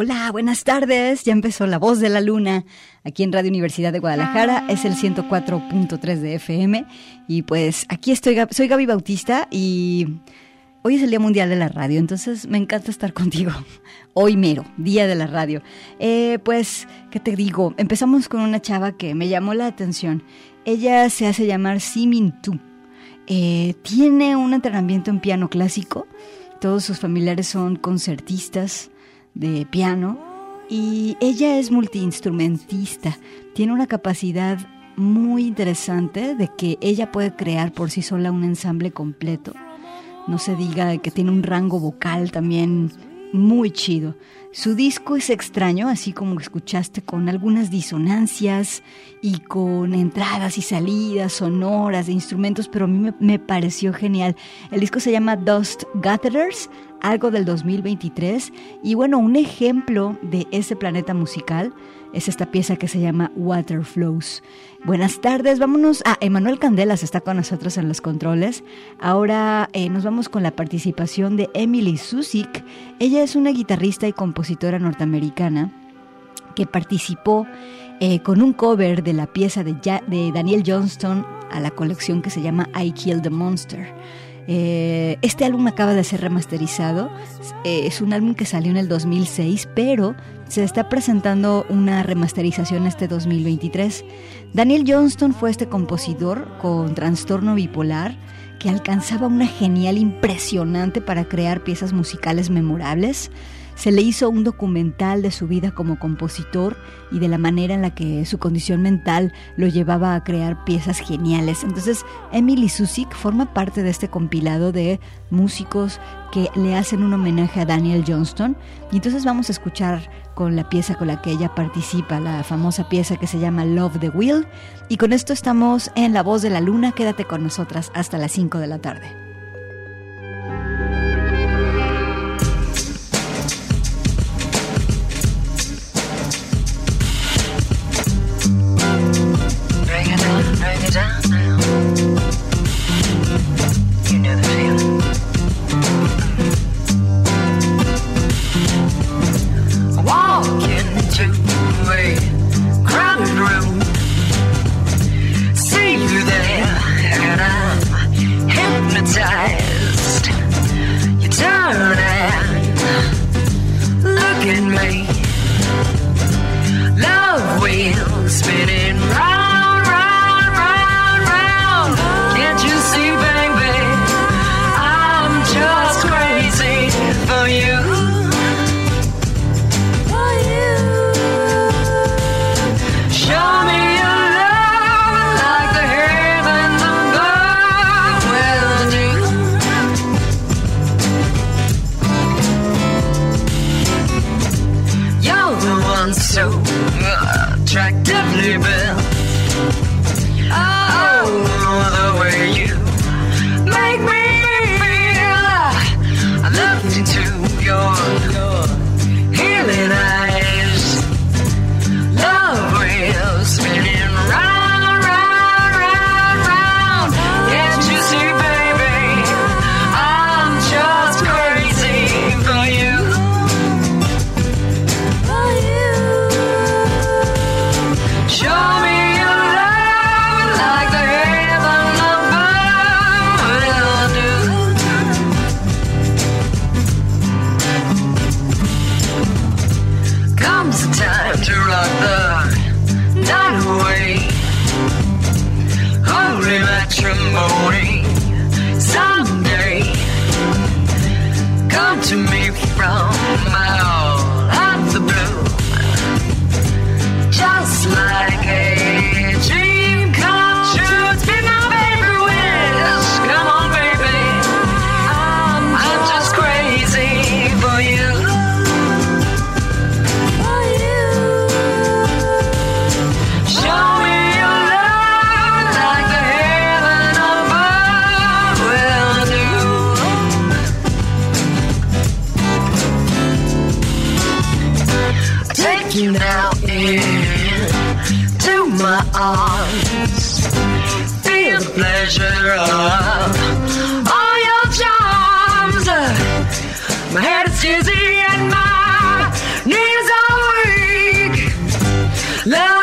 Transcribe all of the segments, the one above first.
Hola, buenas tardes. Ya empezó La Voz de la Luna aquí en Radio Universidad de Guadalajara. Es el 104.3 de FM. Y pues aquí estoy, soy Gaby Bautista y hoy es el Día Mundial de la Radio. Entonces me encanta estar contigo. Hoy mero, Día de la Radio. Eh, pues, ¿qué te digo? Empezamos con una chava que me llamó la atención. Ella se hace llamar Simin Tu. Eh, tiene un entrenamiento en piano clásico. Todos sus familiares son concertistas de piano y ella es multiinstrumentista. Tiene una capacidad muy interesante de que ella puede crear por sí sola un ensamble completo. No se diga que tiene un rango vocal también muy chido. Su disco es extraño, así como escuchaste, con algunas disonancias y con entradas y salidas sonoras de instrumentos, pero a mí me, me pareció genial. El disco se llama Dust Gatherers, algo del 2023, y bueno, un ejemplo de ese planeta musical es esta pieza que se llama Water Flows. Buenas tardes, vámonos a Emanuel Candelas, está con nosotros en los controles. Ahora eh, nos vamos con la participación de Emily Susik. Ella es una guitarrista y compositora norteamericana que participó eh, con un cover de la pieza de, de Daniel Johnston a la colección que se llama I Killed the Monster. Eh, este álbum acaba de ser remasterizado. es un álbum que salió en el 2006, pero se está presentando una remasterización este 2023. Daniel Johnston fue este compositor con trastorno bipolar que alcanzaba una genial impresionante para crear piezas musicales memorables. Se le hizo un documental de su vida como compositor y de la manera en la que su condición mental lo llevaba a crear piezas geniales. Entonces, Emily Susik forma parte de este compilado de músicos que le hacen un homenaje a Daniel Johnston. Y entonces vamos a escuchar con la pieza con la que ella participa, la famosa pieza que se llama Love the Will. Y con esto estamos en La Voz de la Luna. Quédate con nosotras hasta las 5 de la tarde. So attractively attraktiv You now into my arms. Feel the pleasure of all your charms. My head is dizzy and my knees are weak. Love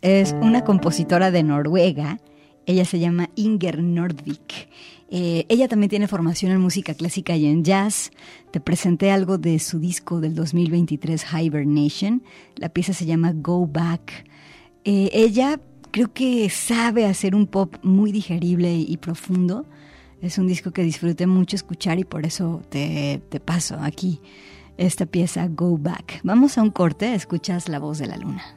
es una compositora de Noruega. Ella se llama Inger Nordvik. Eh, ella también tiene formación en música clásica y en jazz. Te presenté algo de su disco del 2023, Hibernation. La pieza se llama Go Back. Eh, ella creo que sabe hacer un pop muy digerible y profundo. Es un disco que disfruté mucho escuchar y por eso te, te paso aquí esta pieza Go Back. Vamos a un corte, escuchas la voz de la luna.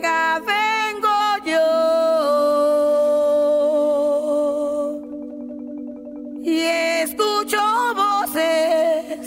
Vengo yo. Y escucho voces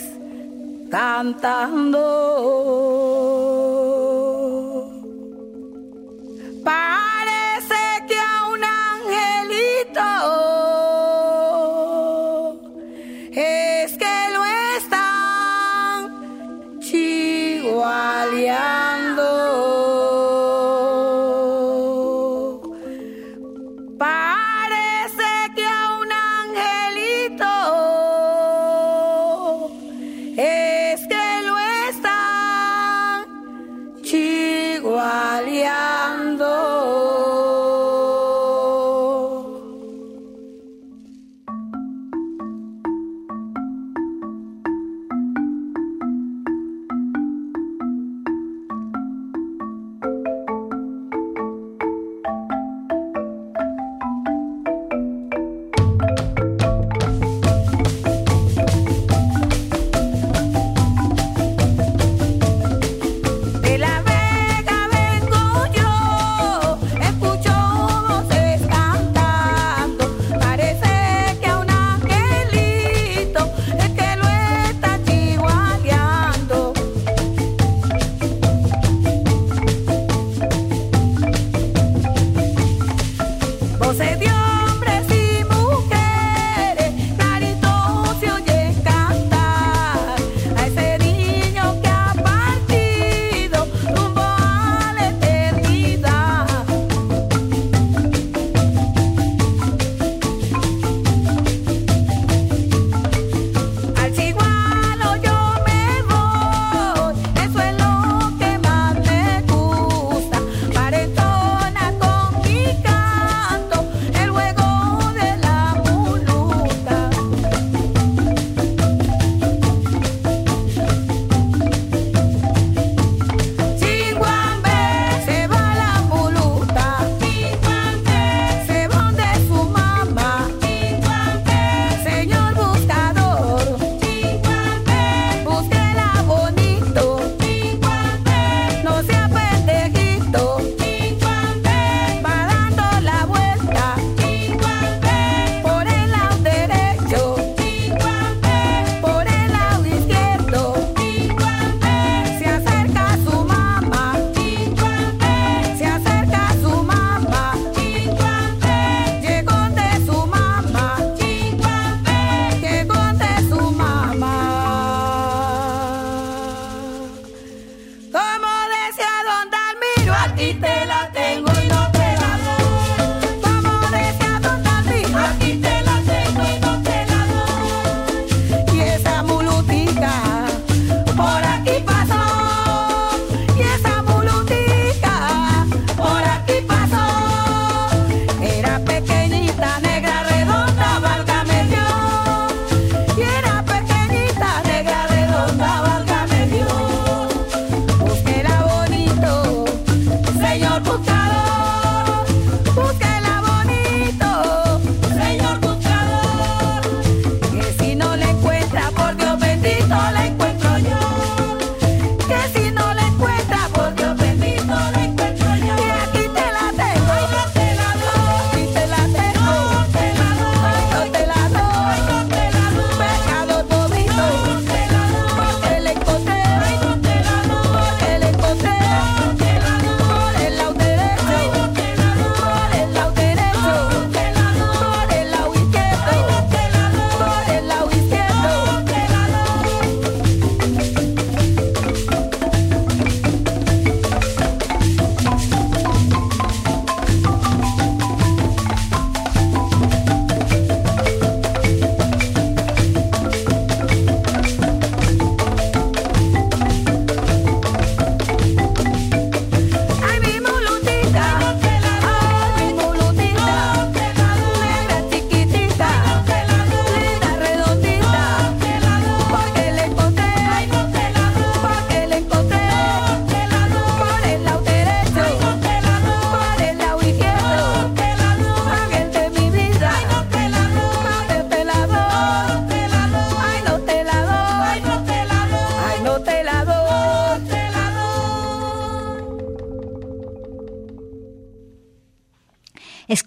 porque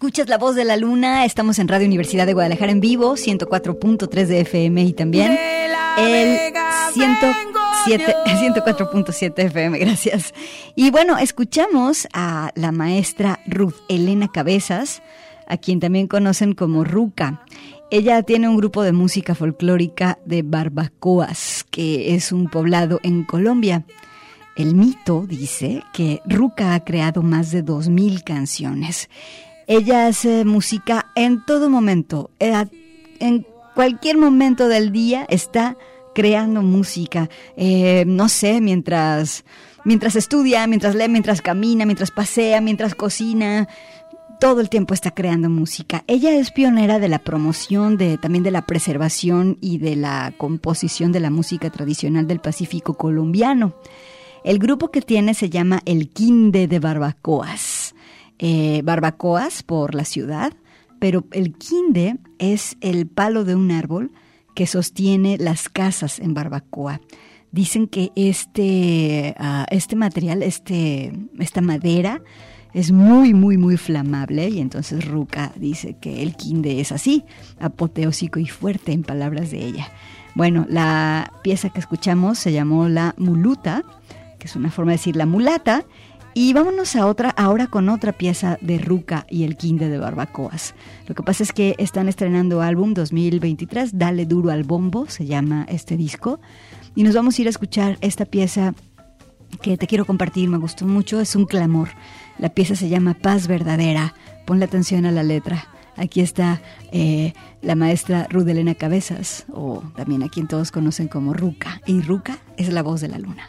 Escuchas la voz de la luna, estamos en Radio Universidad de Guadalajara en vivo, 104.3 de FM y también... El 104.7 FM, gracias. Y bueno, escuchamos a la maestra Ruth Elena Cabezas, a quien también conocen como Ruca. Ella tiene un grupo de música folclórica de Barbacoas, que es un poblado en Colombia. El mito dice que Ruca ha creado más de 2.000 canciones. Ella hace música en todo momento, en cualquier momento del día está creando música. Eh, no sé, mientras, mientras estudia, mientras lee, mientras camina, mientras pasea, mientras cocina. Todo el tiempo está creando música. Ella es pionera de la promoción, de, también de la preservación y de la composición de la música tradicional del Pacífico colombiano. El grupo que tiene se llama El Quinde de Barbacoas. Eh, barbacoas por la ciudad, pero el quinde es el palo de un árbol que sostiene las casas en Barbacoa. Dicen que este, ah, este material, este, esta madera, es muy, muy, muy flamable y entonces Ruca dice que el quinde es así, apoteósico y fuerte en palabras de ella. Bueno, la pieza que escuchamos se llamó La Muluta es una forma de decir la mulata. Y vámonos a otra, ahora con otra pieza de Ruca y el Quinde de Barbacoas. Lo que pasa es que están estrenando álbum 2023, Dale Duro al Bombo, se llama este disco. Y nos vamos a ir a escuchar esta pieza que te quiero compartir, me gustó mucho, es un clamor. La pieza se llama Paz Verdadera, ponle atención a la letra. Aquí está eh, la maestra Rudelena Cabezas, o también a quien todos conocen como Ruca. Y Ruca es la voz de la luna.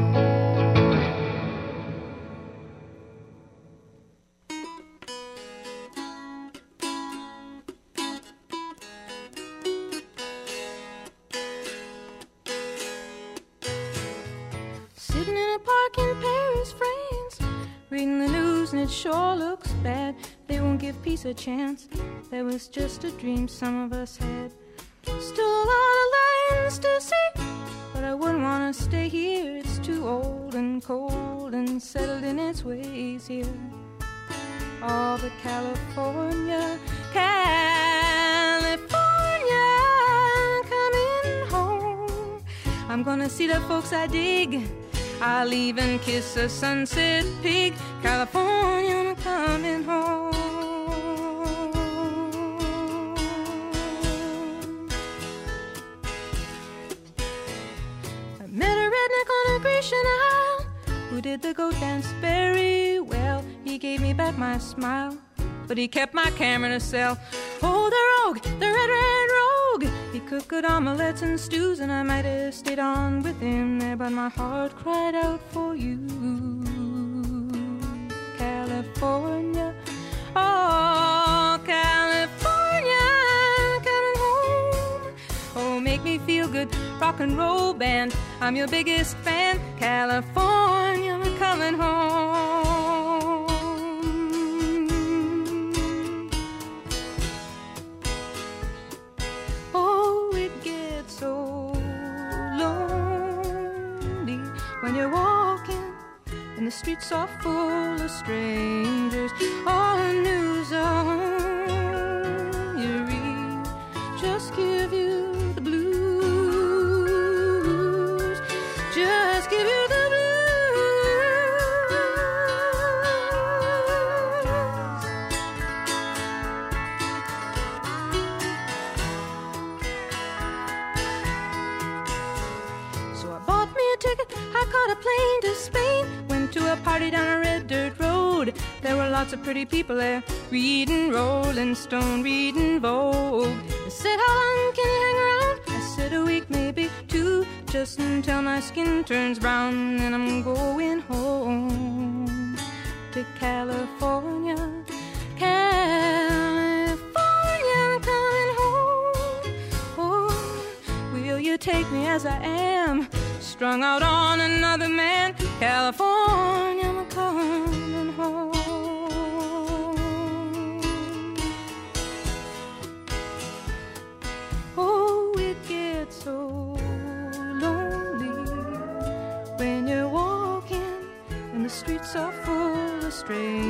Chance. There was just a dream some of us had. Still a lot of lands to see, but I wouldn't want to stay here. It's too old and cold and settled in its ways here. All but California, California, coming home. I'm gonna see the folks I dig. I'll even kiss a sunset pig. California, I'm coming home. Did the goat dance very well. He gave me back my smile, but he kept my camera in a cell. Oh, the rogue, the red, red rogue. He cooked good omelets and stews, and I might have stayed on with him there, but my heart cried out for you, California. Oh, California, coming home. Oh, make me feel good, rock and roll band. I'm your biggest fan, California, coming home. Oh, it gets so lonely when you're walking and the streets are full of strangers. All the news are lots of pretty people there, reading Rolling Stone, reading Vogue. They said, How long can you hang around? I said, A week, maybe two, just until my skin turns brown. And I'm going home to California. California, I'm coming home. Oh, will you take me as I am? strung out on another man. California, I'm coming straight.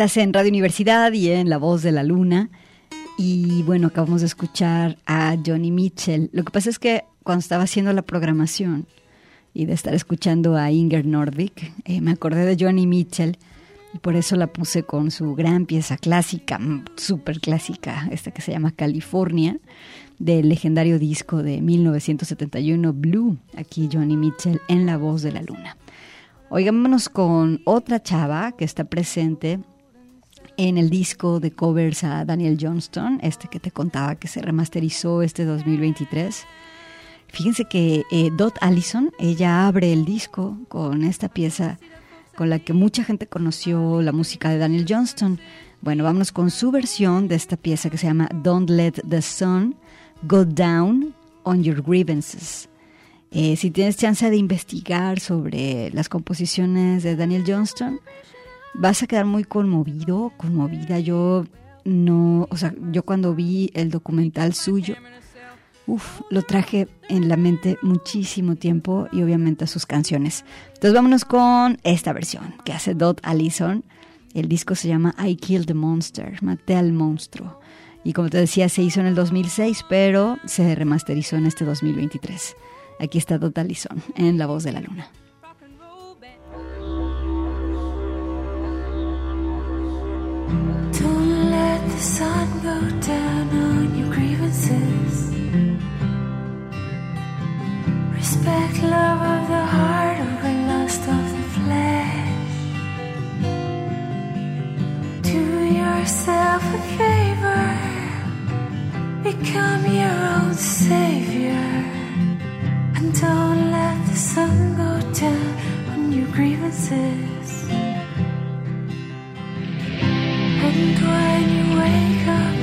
Estás en Radio Universidad y en La Voz de la Luna. Y bueno, acabamos de escuchar a Johnny Mitchell. Lo que pasa es que cuando estaba haciendo la programación y de estar escuchando a Inger Nordic, eh, me acordé de Johnny Mitchell y por eso la puse con su gran pieza clásica, súper clásica, esta que se llama California, del legendario disco de 1971 Blue. Aquí Johnny Mitchell en La Voz de la Luna. Oigámonos con otra chava que está presente en el disco de covers a Daniel Johnston, este que te contaba que se remasterizó este 2023. Fíjense que eh, Dot Allison, ella abre el disco con esta pieza con la que mucha gente conoció la música de Daniel Johnston. Bueno, vámonos con su versión de esta pieza que se llama Don't Let the Sun Go Down on Your Grievances. Eh, si tienes chance de investigar sobre las composiciones de Daniel Johnston, vas a quedar muy conmovido, conmovida. Yo no, o sea, yo cuando vi el documental suyo, uf, lo traje en la mente muchísimo tiempo y obviamente sus canciones. Entonces vámonos con esta versión que hace Dot Allison. El disco se llama I Killed the Monster, maté al monstruo. Y como te decía, se hizo en el 2006, pero se remasterizó en este 2023. Aquí está Dot Allison en La Voz de la Luna. Sun go down on your grievances. Respect love of the heart over lust of the flesh. Do yourself a favor, become your own savior, and don't let the sun go down on your grievances. 面对你，为何？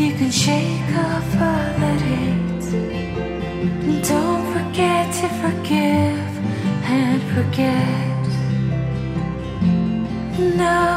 You can shake off all that hate. And don't forget to forgive and forget. No,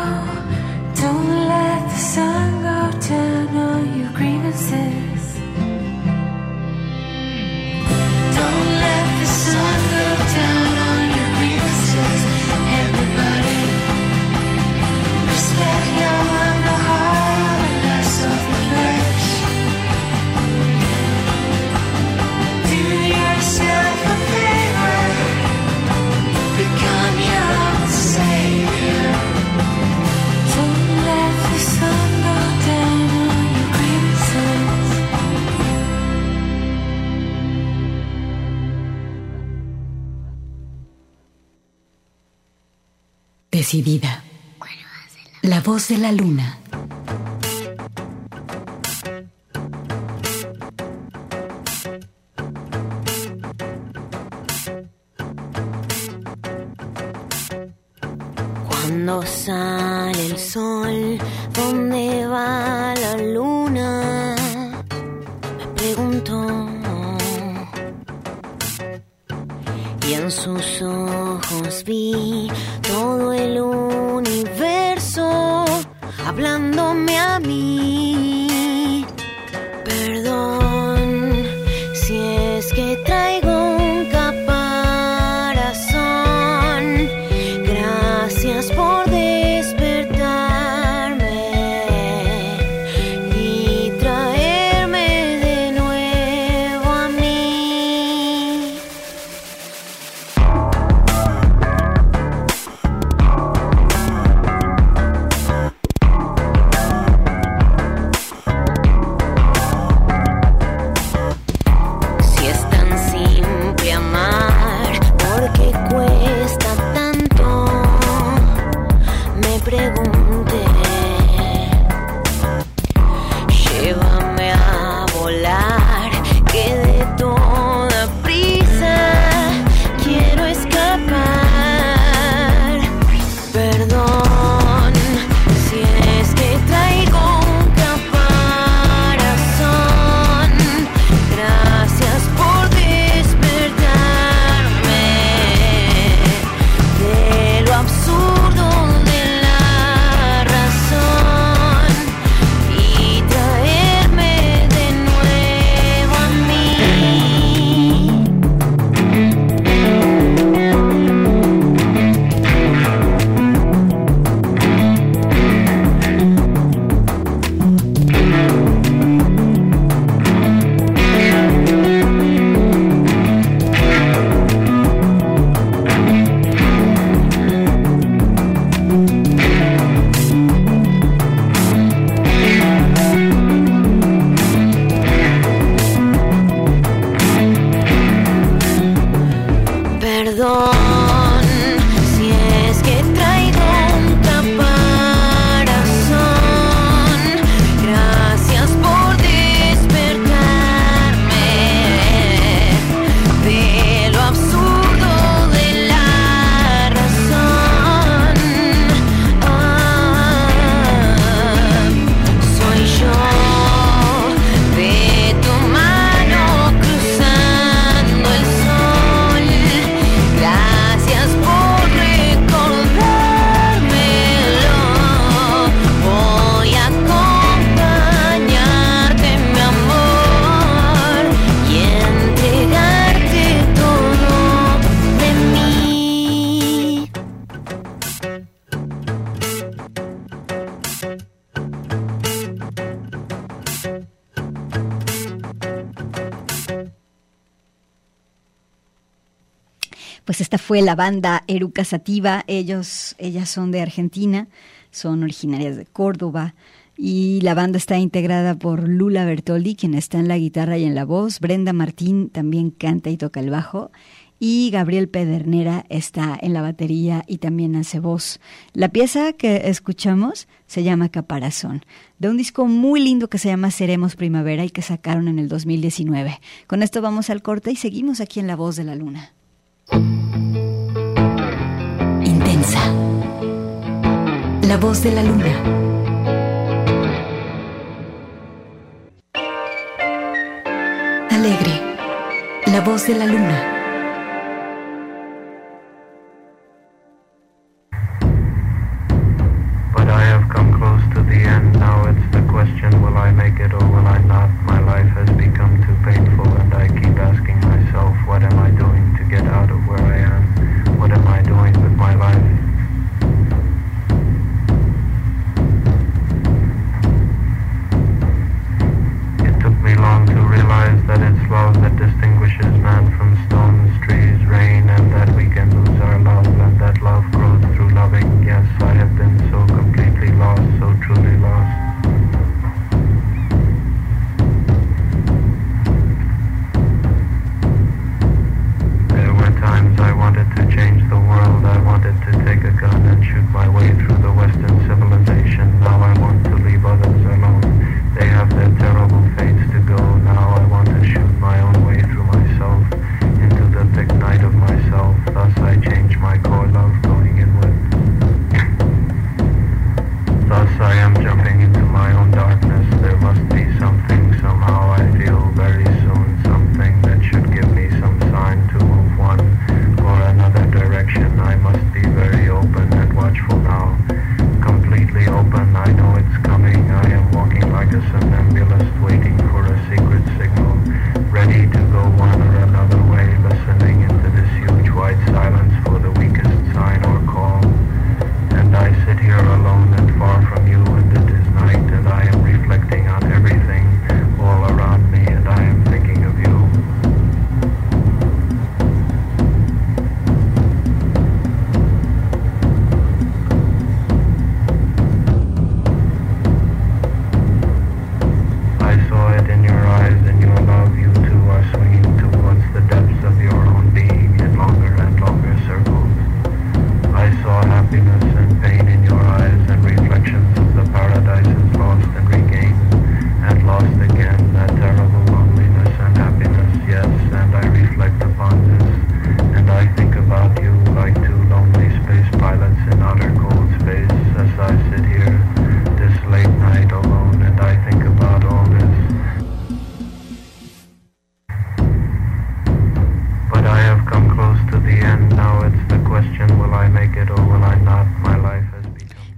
Decidida. La voz de la luna. Cuando sale todo el universo hablándome a mí. Fue la banda Eruca Sativa. Ellos, ellas son de Argentina, son originarias de Córdoba. Y la banda está integrada por Lula Bertoldi, quien está en la guitarra y en la voz. Brenda Martín también canta y toca el bajo. Y Gabriel Pedernera está en la batería y también hace voz. La pieza que escuchamos se llama Caparazón, de un disco muy lindo que se llama Seremos Primavera y que sacaron en el 2019. Con esto vamos al corte y seguimos aquí en La Voz de la Luna. Intensa. La voz de la luna. Alegre. La voz de la luna. But I have come close to the end. Now it's the question, will I make it or will I not? My life has become too painful and I keep asking myself, distinguishes man from stones, trees, rain, and that we can lose our love, and that love grows through loving. Yes, I have been so completely lost, so truly lost. There were times I wanted to change the world. I wanted to take a gun and shoot my way through the Western civilization. Now I want to leave others alone. They have their terrible fates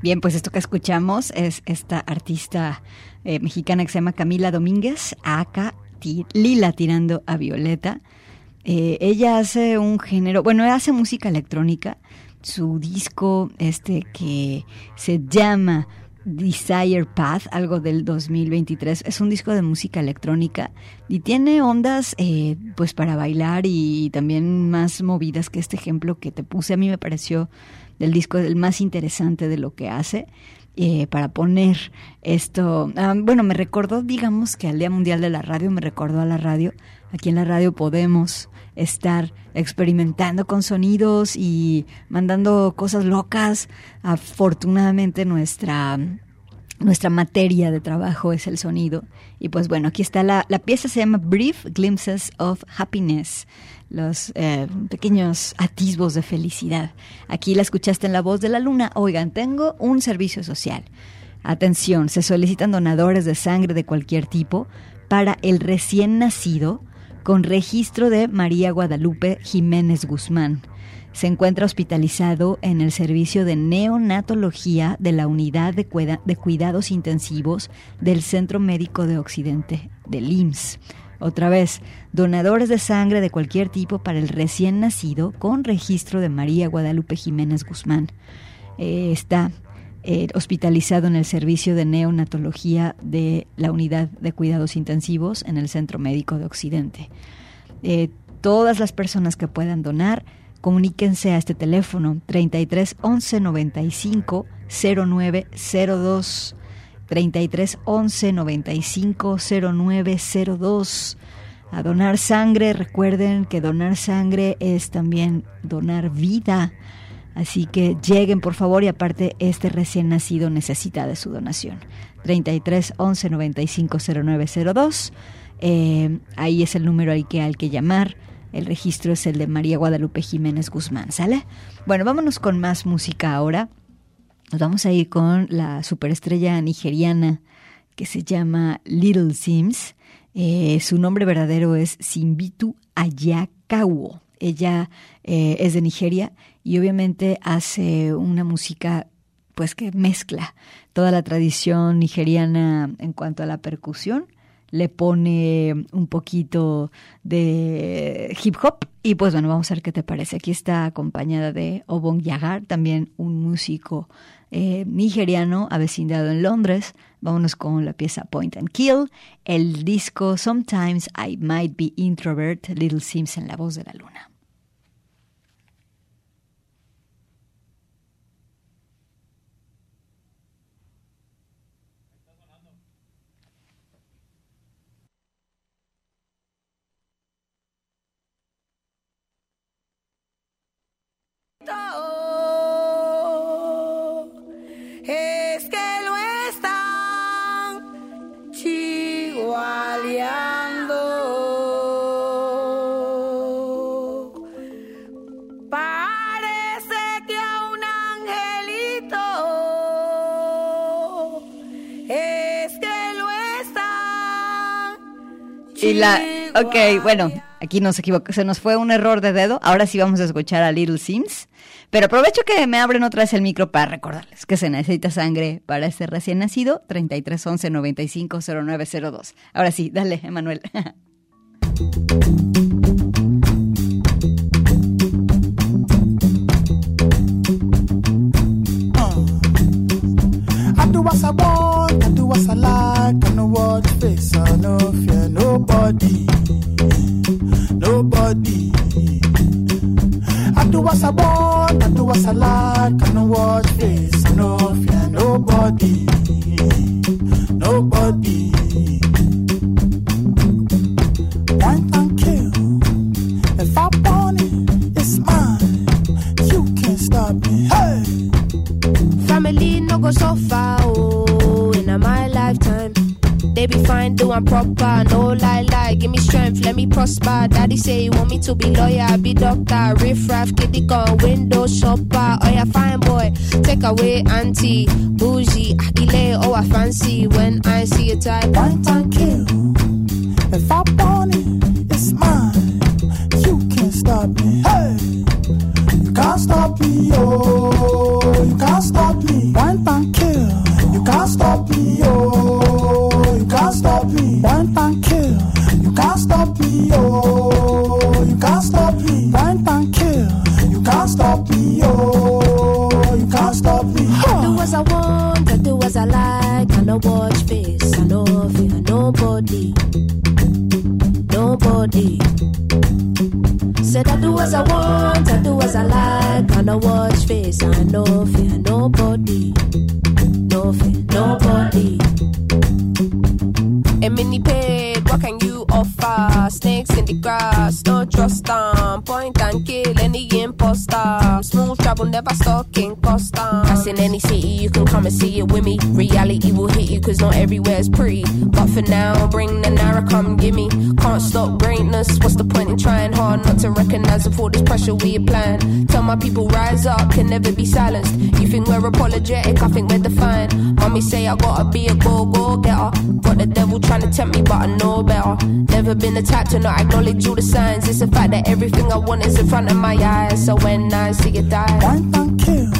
Bien, pues esto que escuchamos es esta artista eh, mexicana que se llama Camila Domínguez, acá Lila tirando a Violeta. Eh, ella hace un género, bueno, hace música electrónica. Su disco, este que se llama Desire Path, algo del 2023, es un disco de música electrónica y tiene ondas eh, pues para bailar y también más movidas que este ejemplo que te puse. A mí me pareció del disco el más interesante de lo que hace. eh, para poner esto, ah, bueno, me recordó, digamos que al Día Mundial de la Radio, me recordó a la radio Aquí en la radio podemos estar experimentando con sonidos y mandando cosas locas. Afortunadamente nuestra nuestra materia de trabajo es el sonido. Y pues bueno, aquí está la, la pieza, se llama Brief Glimpses of Happiness, los eh, pequeños atisbos de felicidad. Aquí la escuchaste en la voz de la luna. Oigan, tengo un servicio social. Atención, se solicitan donadores de sangre de cualquier tipo para el recién nacido con registro de María Guadalupe Jiménez Guzmán. Se encuentra hospitalizado en el servicio de neonatología de la Unidad de, Cuida- de Cuidados Intensivos del Centro Médico de Occidente, del IMSS. Otra vez, donadores de sangre de cualquier tipo para el recién nacido con registro de María Guadalupe Jiménez Guzmán. Eh, está eh, hospitalizado en el servicio de neonatología de la Unidad de Cuidados Intensivos en el Centro Médico de Occidente. Eh, todas las personas que puedan donar, comuníquense a este teléfono 33 11 95 09 02 33 11 95 09 02 a donar sangre. Recuerden que donar sangre es también donar vida. Así que lleguen por favor y aparte este recién nacido necesita de su donación. 33 11 95 09 02. Eh, ahí es el número al que hay que llamar. El registro es el de María Guadalupe Jiménez Guzmán, ¿sale? Bueno, vámonos con más música ahora. Nos vamos a ir con la superestrella nigeriana que se llama Little Sims. Eh, su nombre verdadero es Simbitu Ayakawo. Ella eh, es de Nigeria y obviamente hace una música pues que mezcla toda la tradición nigeriana en cuanto a la percusión le pone un poquito de hip hop y pues bueno, vamos a ver qué te parece. Aquí está acompañada de Obon Yagar, también un músico eh, nigeriano avecindado en Londres. Vámonos con la pieza Point and Kill, el disco Sometimes I Might Be Introvert, Little Sims en la voz de la luna. La, ok, bueno, aquí nos equivocamos, se nos fue un error de dedo. Ahora sí vamos a escuchar a Little Sims. Pero aprovecho que me abren otra vez el micro para recordarles que se necesita sangre para este recién nacido, 33 11 95 0902. Ahora sí, dale, Emanuel. I nobody, nobody. I do what I want, I do what I like, I know what face, I no fear nobody, nobody. One and kill, if I want it, it's mine. You can't stop me, hey. Family no go so far, oh, Be fine, doing proper, no lie, lie. Give me strength, let me prosper. Daddy say he want me to be lawyer, be doctor, riff raff, kitty gun, window shopper. Oh yeah, fine boy, take away auntie, bougie, akile, oh I fancy when I see a type. One time kill. Any city, you can come and see it with me. Reality will hit you, cause not everywhere's pretty. But for now, bring the Nara, come gimme. Can't stop greatness. What's the point in trying hard not to recognize all this pressure we applying? Tell my people, rise up, can never be silenced. You think we're apologetic, I think we're defiant. Mommy say I gotta be a go go getter. Got the devil trying to tempt me, but I know better. Never been the type to not acknowledge all the signs. It's the fact that everything I want is in front of my eyes. So when I see it die, One and kill.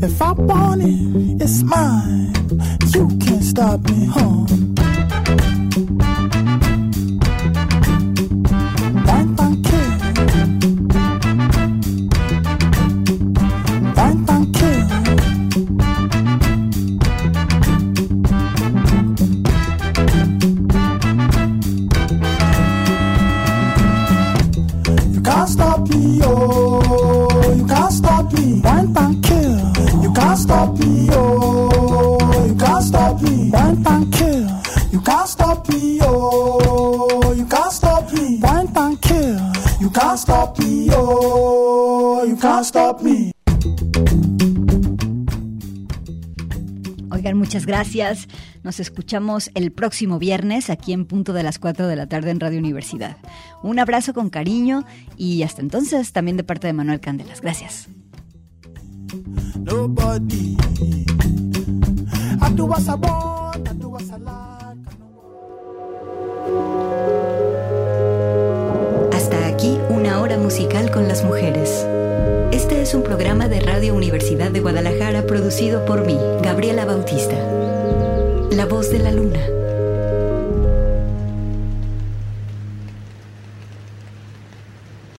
If I want it, it's mine. You can't stop me, huh? Gracias. Nos escuchamos el próximo viernes aquí en punto de las 4 de la tarde en Radio Universidad. Un abrazo con cariño y hasta entonces también de parte de Manuel Candelas. Gracias. Hasta aquí una hora musical con las mujeres. Este es un programa de Radio Universidad de Guadalajara producido por mí, Gabriela Bautista. La voz de la luna.